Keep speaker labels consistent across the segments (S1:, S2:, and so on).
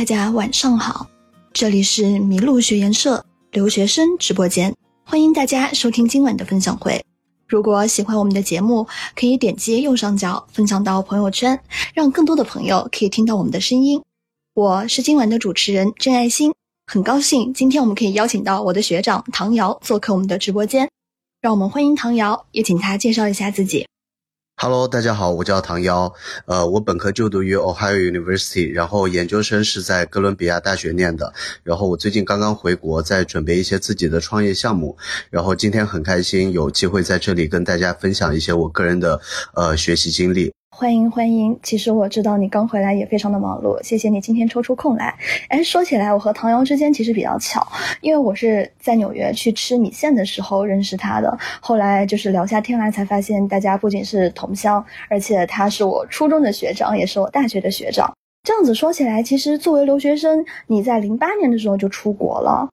S1: 大家晚上好，这里是麋鹿学研社留学生直播间，欢迎大家收听今晚的分享会。如果喜欢我们的节目，可以点击右上角分享到朋友圈，让更多的朋友可以听到我们的声音。我是今晚的主持人郑爱心，很高兴今天我们可以邀请到我的学长唐瑶做客我们的直播间，让我们欢迎唐瑶，也请他介绍一下自己。
S2: Hello，大家好，我叫唐瑶，呃，我本科就读于 Ohio University，然后研究生是在哥伦比亚大学念的，然后我最近刚刚回国，在准备一些自己的创业项目，然后今天很开心有机会在这里跟大家分享一些我个人的呃学习经历。
S1: 欢迎欢迎，其实我知道你刚回来也非常的忙碌，谢谢你今天抽出空来。哎，说起来，我和唐瑶之间其实比较巧，因为我是在纽约去吃米线的时候认识他的，后来就是聊下天来才发现，大家不仅是同乡，而且他是我初中的学长，也是我大学的学长。这样子说起来，其实作为留学生，你在零八年的时候就出国了。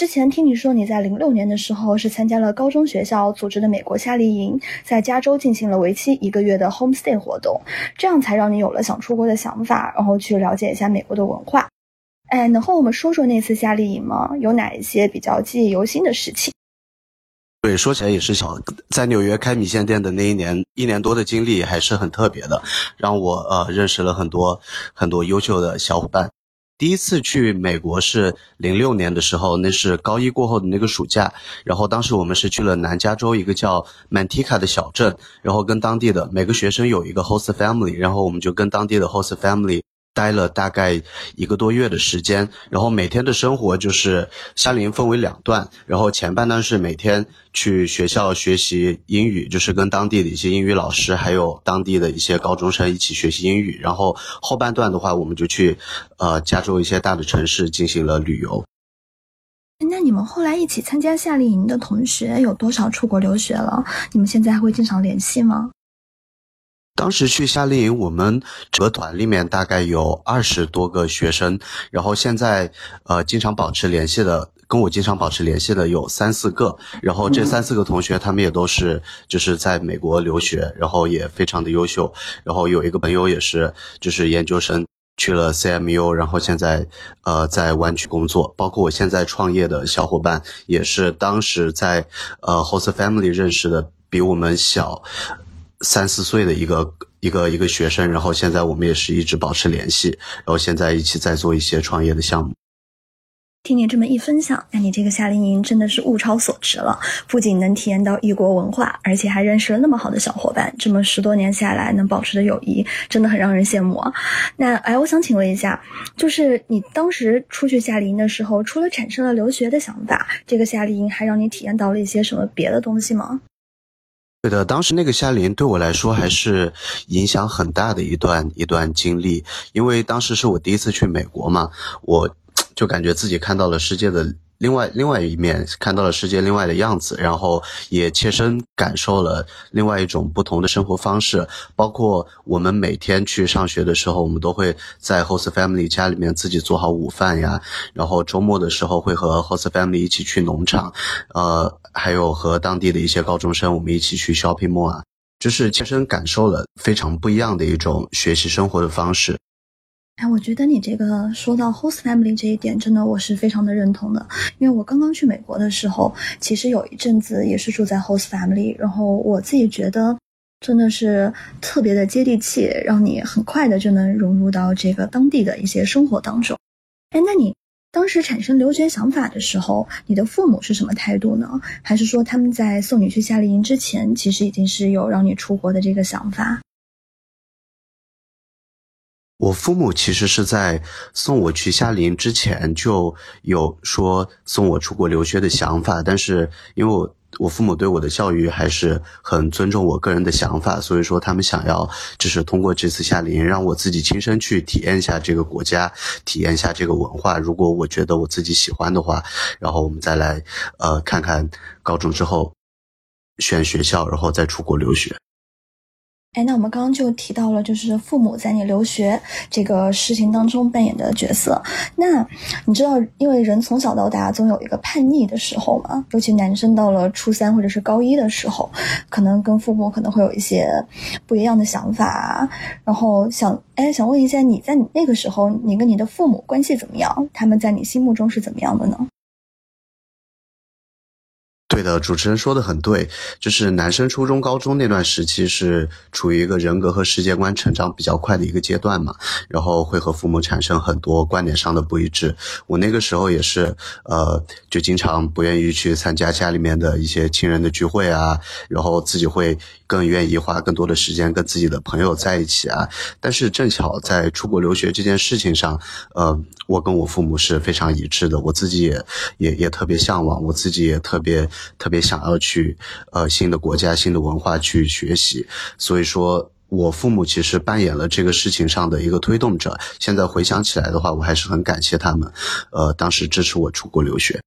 S1: 之前听你说你在零六年的时候是参加了高中学校组织的美国夏令营，在加州进行了为期一个月的 homestay 活动，这样才让你有了想出国的想法，然后去了解一下美国的文化。哎，能和我们说说那次夏令营吗？有哪一些比较记忆犹新的事情？
S2: 对，说起来也是想在纽约开米线店的那一年，一年多的经历还是很特别的，让我呃认识了很多很多优秀的小伙伴。第一次去美国是零六年的时候，那是高一过后的那个暑假。然后当时我们是去了南加州一个叫 Manteca 的小镇，然后跟当地的每个学生有一个 host family，然后我们就跟当地的 host family。待了大概一个多月的时间，然后每天的生活就是夏令营分为两段，然后前半段是每天去学校学习英语，就是跟当地的一些英语老师还有当地的一些高中生一起学习英语，然后后半段的话，我们就去呃加州一些大的城市进行了旅游。
S1: 那你们后来一起参加夏令营的同学有多少出国留学了？你们现在还会经常联系吗？
S2: 当时去夏令营，我们整个团里面大概有二十多个学生，然后现在呃经常保持联系的，跟我经常保持联系的有三四个，然后这三四个同学他们也都是就是在美国留学，然后也非常的优秀，然后有一个朋友也是就是研究生去了 CMU，然后现在呃在湾区工作，包括我现在创业的小伙伴也是当时在呃 Host Family 认识的，比我们小。三四岁的一个一个一个学生，然后现在我们也是一直保持联系，然后现在一起在做一些创业的项目。
S1: 听你这么一分享，那你这个夏令营真的是物超所值了，不仅能体验到异国文化，而且还认识了那么好的小伙伴。这么十多年下来能保持的友谊，真的很让人羡慕啊。那哎，我想请问一下，就是你当时出去夏令营的时候，除了产生了留学的想法，这个夏令营还让你体验到了一些什么别的东西吗？
S2: 对的，当时那个夏令营对我来说还是影响很大的一段一段经历，因为当时是我第一次去美国嘛，我就感觉自己看到了世界的。另外，另外一面看到了世界另外的样子，然后也切身感受了另外一种不同的生活方式。包括我们每天去上学的时候，我们都会在 host family 家里面自己做好午饭呀。然后周末的时候会和 host family 一起去农场，呃，还有和当地的一些高中生，我们一起去 shopping mall 啊，就是切身感受了非常不一样的一种学习生活的方式。
S1: 哎，我觉得你这个说到 host family 这一点，真的我是非常的认同的。因为我刚刚去美国的时候，其实有一阵子也是住在 host family，然后我自己觉得真的是特别的接地气，让你很快的就能融入到这个当地的一些生活当中。哎，那你当时产生留学想法的时候，你的父母是什么态度呢？还是说他们在送你去夏令营之前，其实已经是有让你出国的这个想法？
S2: 我父母其实是在送我去夏令营之前就有说送我出国留学的想法，但是因为我我父母对我的教育还是很尊重我个人的想法，所以说他们想要就是通过这次夏令营让我自己亲身去体验一下这个国家，体验一下这个文化。如果我觉得我自己喜欢的话，然后我们再来呃看看高中之后选学校，然后再出国留学。
S1: 哎，那我们刚刚就提到了，就是父母在你留学这个事情当中扮演的角色。那你知道，因为人从小到大总有一个叛逆的时候嘛，尤其男生到了初三或者是高一的时候，可能跟父母可能会有一些不一样的想法。然后想，哎，想问一下，你在你那个时候，你跟你的父母关系怎么样？他们在你心目中是怎么样的呢？
S2: 对的，主持人说的很对，就是男生初中、高中那段时期是处于一个人格和世界观成长比较快的一个阶段嘛，然后会和父母产生很多观点上的不一致。我那个时候也是，呃，就经常不愿意去参加家里面的一些亲人的聚会啊，然后自己会更愿意花更多的时间跟自己的朋友在一起啊。但是正巧在出国留学这件事情上，呃，我跟我父母是非常一致的，我自己也也也特别向往，我自己也特别。特别想要去呃新的国家、新的文化去学习，所以说我父母其实扮演了这个事情上的一个推动者。现在回想起来的话，我还是很感谢他们，呃，当时支持我出国留学。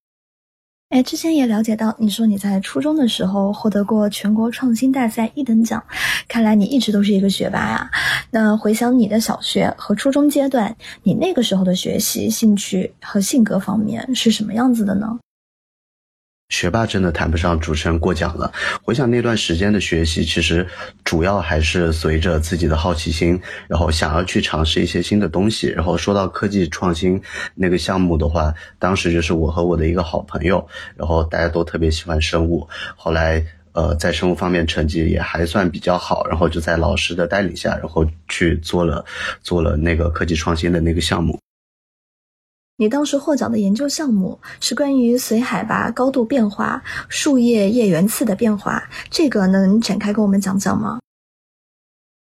S1: 哎，之前也了解到，你说你在初中的时候获得过全国创新大赛一等奖，看来你一直都是一个学霸呀。那回想你的小学和初中阶段，你那个时候的学习兴趣和性格方面是什么样子的呢？
S2: 学霸真的谈不上主持人过奖了。回想那段时间的学习，其实主要还是随着自己的好奇心，然后想要去尝试一些新的东西。然后说到科技创新那个项目的话，当时就是我和我的一个好朋友，然后大家都特别喜欢生物。后来呃，在生物方面成绩也还算比较好，然后就在老师的带领下，然后去做了做了那个科技创新的那个项目。
S1: 你当时获奖的研究项目是关于随海拔高度变化树叶叶缘次的变化，这个能展开跟我们讲讲吗？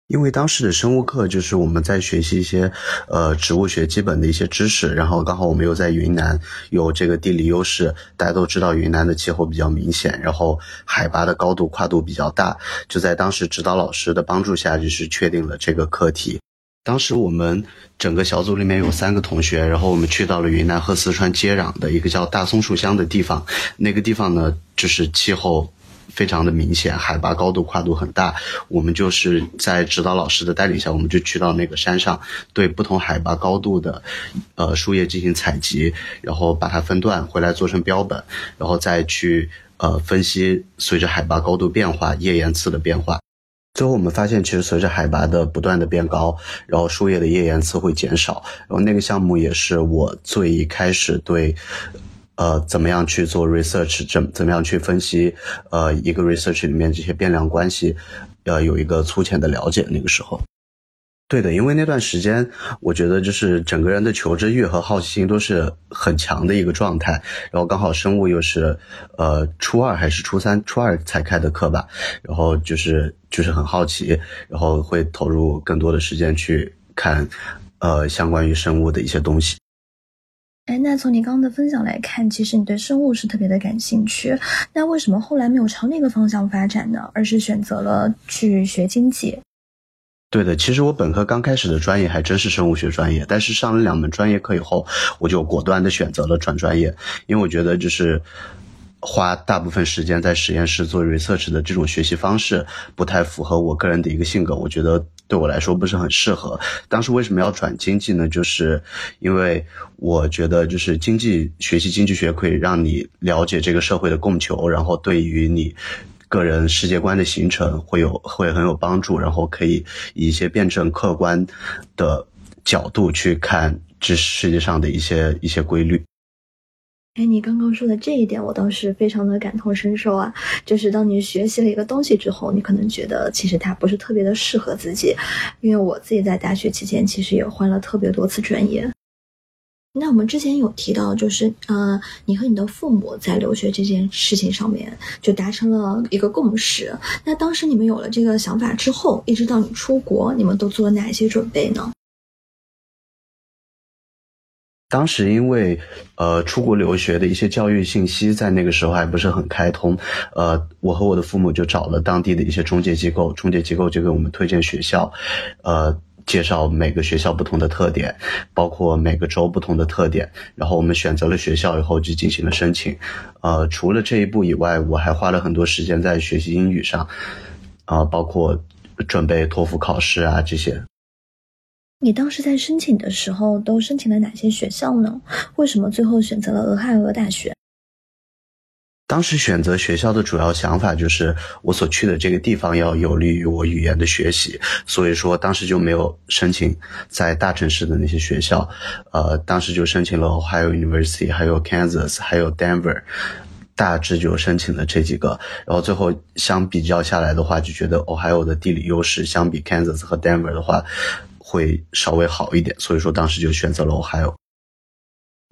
S2: 因为当时的生物课就是我们在学习一些呃植物学基本的一些知识，然后刚好我们又在云南有这个地理优势，大家都知道云南的气候比较明显，然后海拔的高度跨度比较大，就在当时指导老师的帮助下，就是确定了这个课题。当时我们整个小组里面有三个同学，然后我们去到了云南和四川接壤的一个叫大松树乡的地方。那个地方呢，就是气候非常的明显，海拔高度跨度很大。我们就是在指导老师的带领下，我们就去到那个山上，对不同海拔高度的呃树叶进行采集，然后把它分段回来做成标本，然后再去呃分析随着海拔高度变化叶岩刺的变化。最后我们发现，其实随着海拔的不断的变高，然后树叶的叶岩次会减少。然后那个项目也是我最一开始对，呃，怎么样去做 research，怎怎么样去分析，呃，一个 research 里面这些变量关系，要，有一个粗浅的了解。那个时候。对的，因为那段时间，我觉得就是整个人的求知欲和好奇心都是很强的一个状态。然后刚好生物又是，呃，初二还是初三，初二才开的课吧。然后就是就是很好奇，然后会投入更多的时间去看，呃，相关于生物的一些东西。
S1: 哎，那从你刚刚的分享来看，其实你对生物是特别的感兴趣。那为什么后来没有朝那个方向发展呢？而是选择了去学经济？
S2: 对的，其实我本科刚开始的专业还真是生物学专业，但是上了两门专业课以后，我就果断的选择了转专业，因为我觉得就是花大部分时间在实验室做 research 的这种学习方式不太符合我个人的一个性格，我觉得对我来说不是很适合。当时为什么要转经济呢？就是因为我觉得就是经济学习经济学可以让你了解这个社会的供求，然后对于你。个人世界观的形成会有会很有帮助，然后可以以一些辩证客观的角度去看这世界上的一些一些规律。
S1: 哎，你刚刚说的这一点，我倒是非常的感同身受啊。就是当你学习了一个东西之后，你可能觉得其实它不是特别的适合自己。因为我自己在大学期间其实也换了特别多次专业。那我们之前有提到，就是呃，你和你的父母在留学这件事情上面就达成了一个共识。那当时你们有了这个想法之后，一直到你出国，你们都做了哪些准备呢？
S2: 当时因为呃出国留学的一些教育信息在那个时候还不是很开通，呃，我和我的父母就找了当地的一些中介机构，中介机构就给我们推荐学校，呃。介绍每个学校不同的特点，包括每个州不同的特点，然后我们选择了学校以后就进行了申请。呃，除了这一步以外，我还花了很多时间在学习英语上，啊，包括准备托福考试啊这些。
S1: 你当时在申请的时候都申请了哪些学校呢？为什么最后选择了俄亥俄大学？
S2: 当时选择学校的主要想法就是我所去的这个地方要有利于我语言的学习，所以说当时就没有申请在大城市的那些学校，呃，当时就申请了 Ohio University，还有 Kansas，还有 Denver，大致就申请了这几个，然后最后相比较下来的话，就觉得 Ohio 的地理优势相比 Kansas 和 Denver 的话会稍微好一点，所以说当时就选择了 Ohio。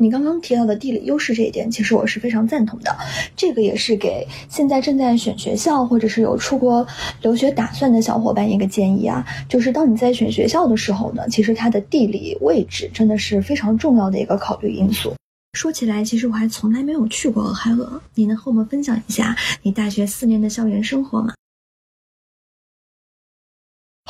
S1: 你刚刚提到的地理优势这一点，其实我是非常赞同的。这个也是给现在正在选学校或者是有出国留学打算的小伙伴一个建议啊，就是当你在选学校的时候呢，其实它的地理位置真的是非常重要的一个考虑因素。说起来，其实我还从来没有去过俄亥俄，你能和我们分享一下你大学四年的校园生活吗？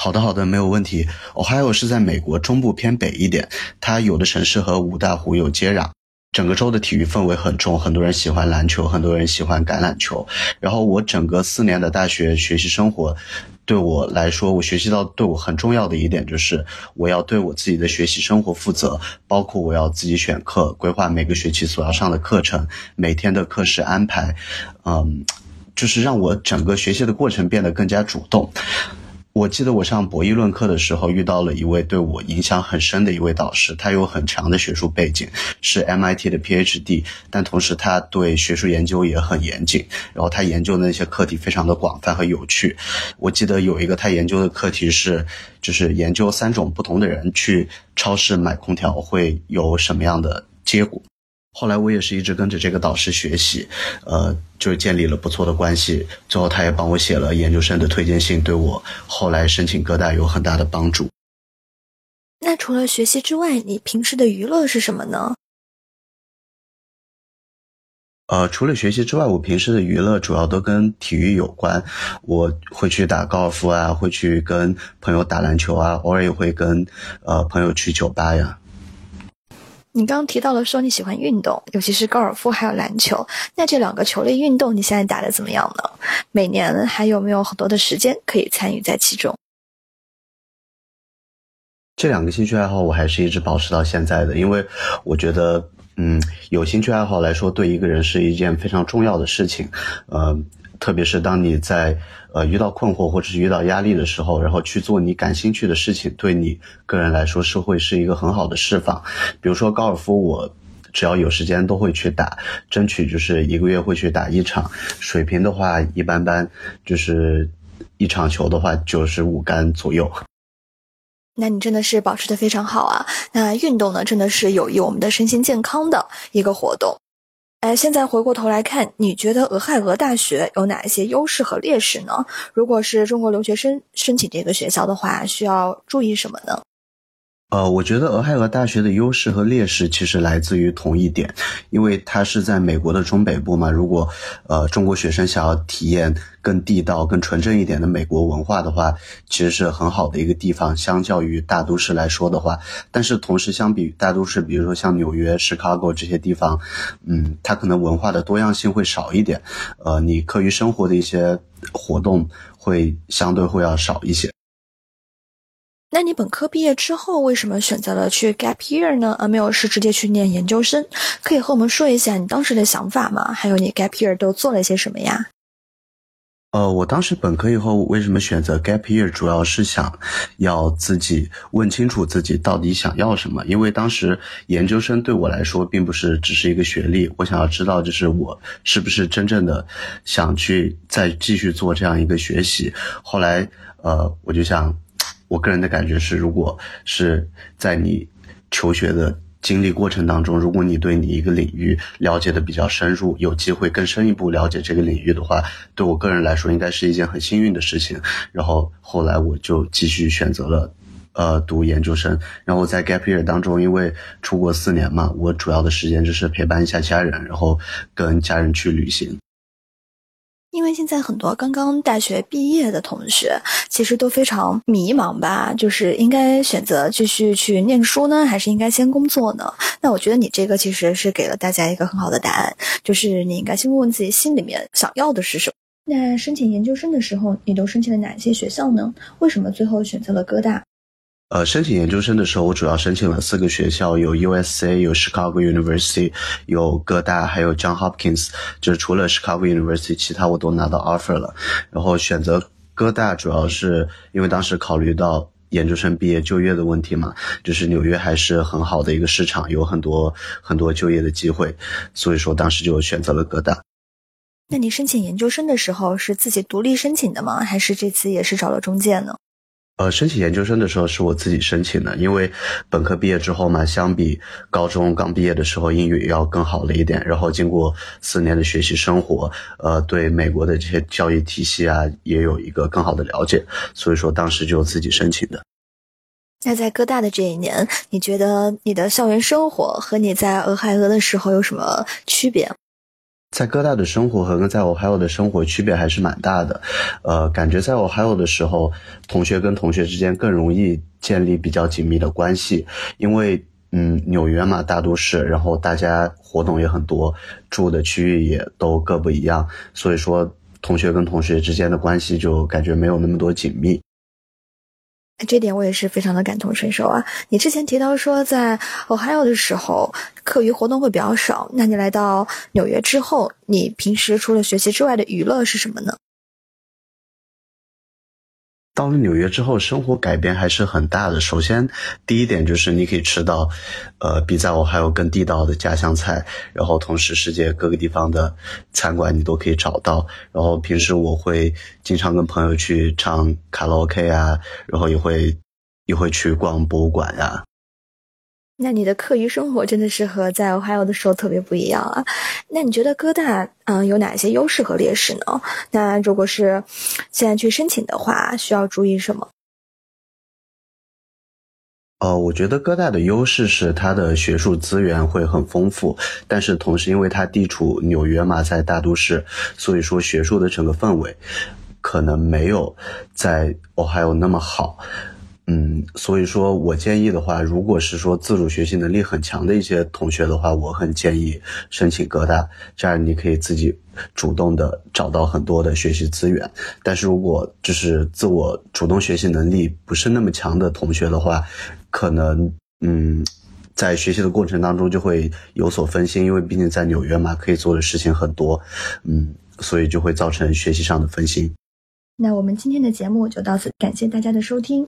S2: 好的，好的，没有问题。Ohio 是在美国中部偏北一点，它有的城市和五大湖有接壤，整个州的体育氛围很重，很多人喜欢篮球，很多人喜欢橄榄球。然后我整个四年的大学学习生活，对我来说，我学习到对我很重要的一点就是，我要对我自己的学习生活负责，包括我要自己选课，规划每个学期所要上的课程，每天的课时安排，嗯，就是让我整个学习的过程变得更加主动。我记得我上博弈论课的时候，遇到了一位对我影响很深的一位导师，他有很强的学术背景，是 MIT 的 PhD，但同时他对学术研究也很严谨，然后他研究的那些课题非常的广泛和有趣。我记得有一个他研究的课题是，就是研究三种不同的人去超市买空调会有什么样的结果。后来我也是一直跟着这个导师学习，呃，就是建立了不错的关系。最后他也帮我写了研究生的推荐信，对我后来申请各大有很大的帮助。
S1: 那除了学习之外，你平时的娱乐是什么呢？
S2: 呃，除了学习之外，我平时的娱乐主要都跟体育有关。我会去打高尔夫啊，会去跟朋友打篮球啊，偶尔也会跟呃朋友去酒吧呀。
S1: 你刚刚提到了说你喜欢运动，尤其是高尔夫还有篮球。那这两个球类运动你现在打的怎么样呢？每年还有没有很多的时间可以参与在其中？
S2: 这两个兴趣爱好我还是一直保持到现在的，因为我觉得，嗯，有兴趣爱好来说，对一个人是一件非常重要的事情，呃。特别是当你在呃遇到困惑或者是遇到压力的时候，然后去做你感兴趣的事情，对你个人来说是会是一个很好的释放。比如说高尔夫，我只要有时间都会去打，争取就是一个月会去打一场。水平的话一般般，就是一场球的话九十五杆左右。
S1: 那你真的是保持的非常好啊！那运动呢，真的是有益我们的身心健康的一个活动。哎，现在回过头来看，你觉得俄亥俄大学有哪一些优势和劣势呢？如果是中国留学生申请这个学校的话，需要注意什么呢？
S2: 呃，我觉得俄亥俄大学的优势和劣势其实来自于同一点，因为它是在美国的中北部嘛。如果呃中国学生想要体验更地道、更纯正一点的美国文化的话，其实是很好的一个地方。相较于大都市来说的话，但是同时相比大都市，比如说像纽约、Chicago 这些地方，嗯，它可能文化的多样性会少一点，呃，你课余生活的一些活动会相对会要少一些。
S1: 那你本科毕业之后为什么选择了去 gap year 呢？而没有是直接去念研究生？可以和我们说一下你当时的想法吗？还有你 gap year 都做了些什么呀？
S2: 呃，我当时本科以后为什么选择 gap year？主要是想要自己问清楚自己到底想要什么。因为当时研究生对我来说并不是只是一个学历，我想要知道就是我是不是真正的想去再继续做这样一个学习。后来呃，我就想。我个人的感觉是，如果是在你求学的经历过程当中，如果你对你一个领域了解的比较深入，有机会更深一步了解这个领域的话，对我个人来说应该是一件很幸运的事情。然后后来我就继续选择了，呃，读研究生。然后在 gap year 当中，因为出国四年嘛，我主要的时间就是陪伴一下家人，然后跟家人去旅行。
S1: 因为现在很多刚刚大学毕业的同学，其实都非常迷茫吧，就是应该选择继续去念书呢，还是应该先工作呢？那我觉得你这个其实是给了大家一个很好的答案，就是你应该先问问自己心里面想要的是什么。那申请研究生的时候，你都申请了哪些学校呢？为什么最后选择了哥大？
S2: 呃，申请研究生的时候，我主要申请了四个学校，有 USC，有 Chicago University，有哥大，还有 John Hopkins。就是除了 Chicago University，其他我都拿到 offer 了。然后选择哥大，主要是因为当时考虑到研究生毕业就业的问题嘛，就是纽约还是很好的一个市场，有很多很多就业的机会，所以说当时就选择了哥大。
S1: 那你申请研究生的时候是自己独立申请的吗？还是这次也是找了中介呢？
S2: 呃，申请研究生的时候是我自己申请的，因为本科毕业之后嘛，相比高中刚毕业的时候，英语要更好了一点。然后经过四年的学习生活，呃，对美国的这些教育体系啊，也有一个更好的了解，所以说当时就自己申请的。
S1: 那在哥大的这一年，你觉得你的校园生活和你在俄亥俄的时候有什么区别？
S2: 在哥大的生活和跟在我还有的生活区别还是蛮大的，呃，感觉在我还有的时候，同学跟同学之间更容易建立比较紧密的关系，因为嗯，纽约嘛，大都市，然后大家活动也很多，住的区域也都各不一样，所以说同学跟同学之间的关系就感觉没有那么多紧密。
S1: 这点我也是非常的感同身受啊！你之前提到说在 Ohio 的时候，课余活动会比较少。那你来到纽约之后，你平时除了学习之外的娱乐是什么呢？
S2: 到了纽约之后，生活改变还是很大的。首先，第一点就是你可以吃到，呃，比在我还有更地道的家乡菜。然后，同时世界各个地方的餐馆你都可以找到。然后，平时我会经常跟朋友去唱卡拉 OK 啊，然后也会也会去逛博物馆呀。
S1: 那你的课余生活真的是和在 Ohio 的时候特别不一样啊！那你觉得哥大嗯有哪些优势和劣势呢？那如果是现在去申请的话，需要注意什么？
S2: 呃，我觉得哥大的优势是它的学术资源会很丰富，但是同时因为它地处纽约嘛，在大都市，所以说学术的整个氛围可能没有在 Ohio 那么好。嗯，所以说我建议的话，如果是说自主学习能力很强的一些同学的话，我很建议申请哥大，这样你可以自己主动的找到很多的学习资源。但是如果就是自我主动学习能力不是那么强的同学的话，可能嗯，在学习的过程当中就会有所分心，因为毕竟在纽约嘛，可以做的事情很多，嗯，所以就会造成学习上的分心。
S1: 那我们今天的节目就到此，感谢大家的收听。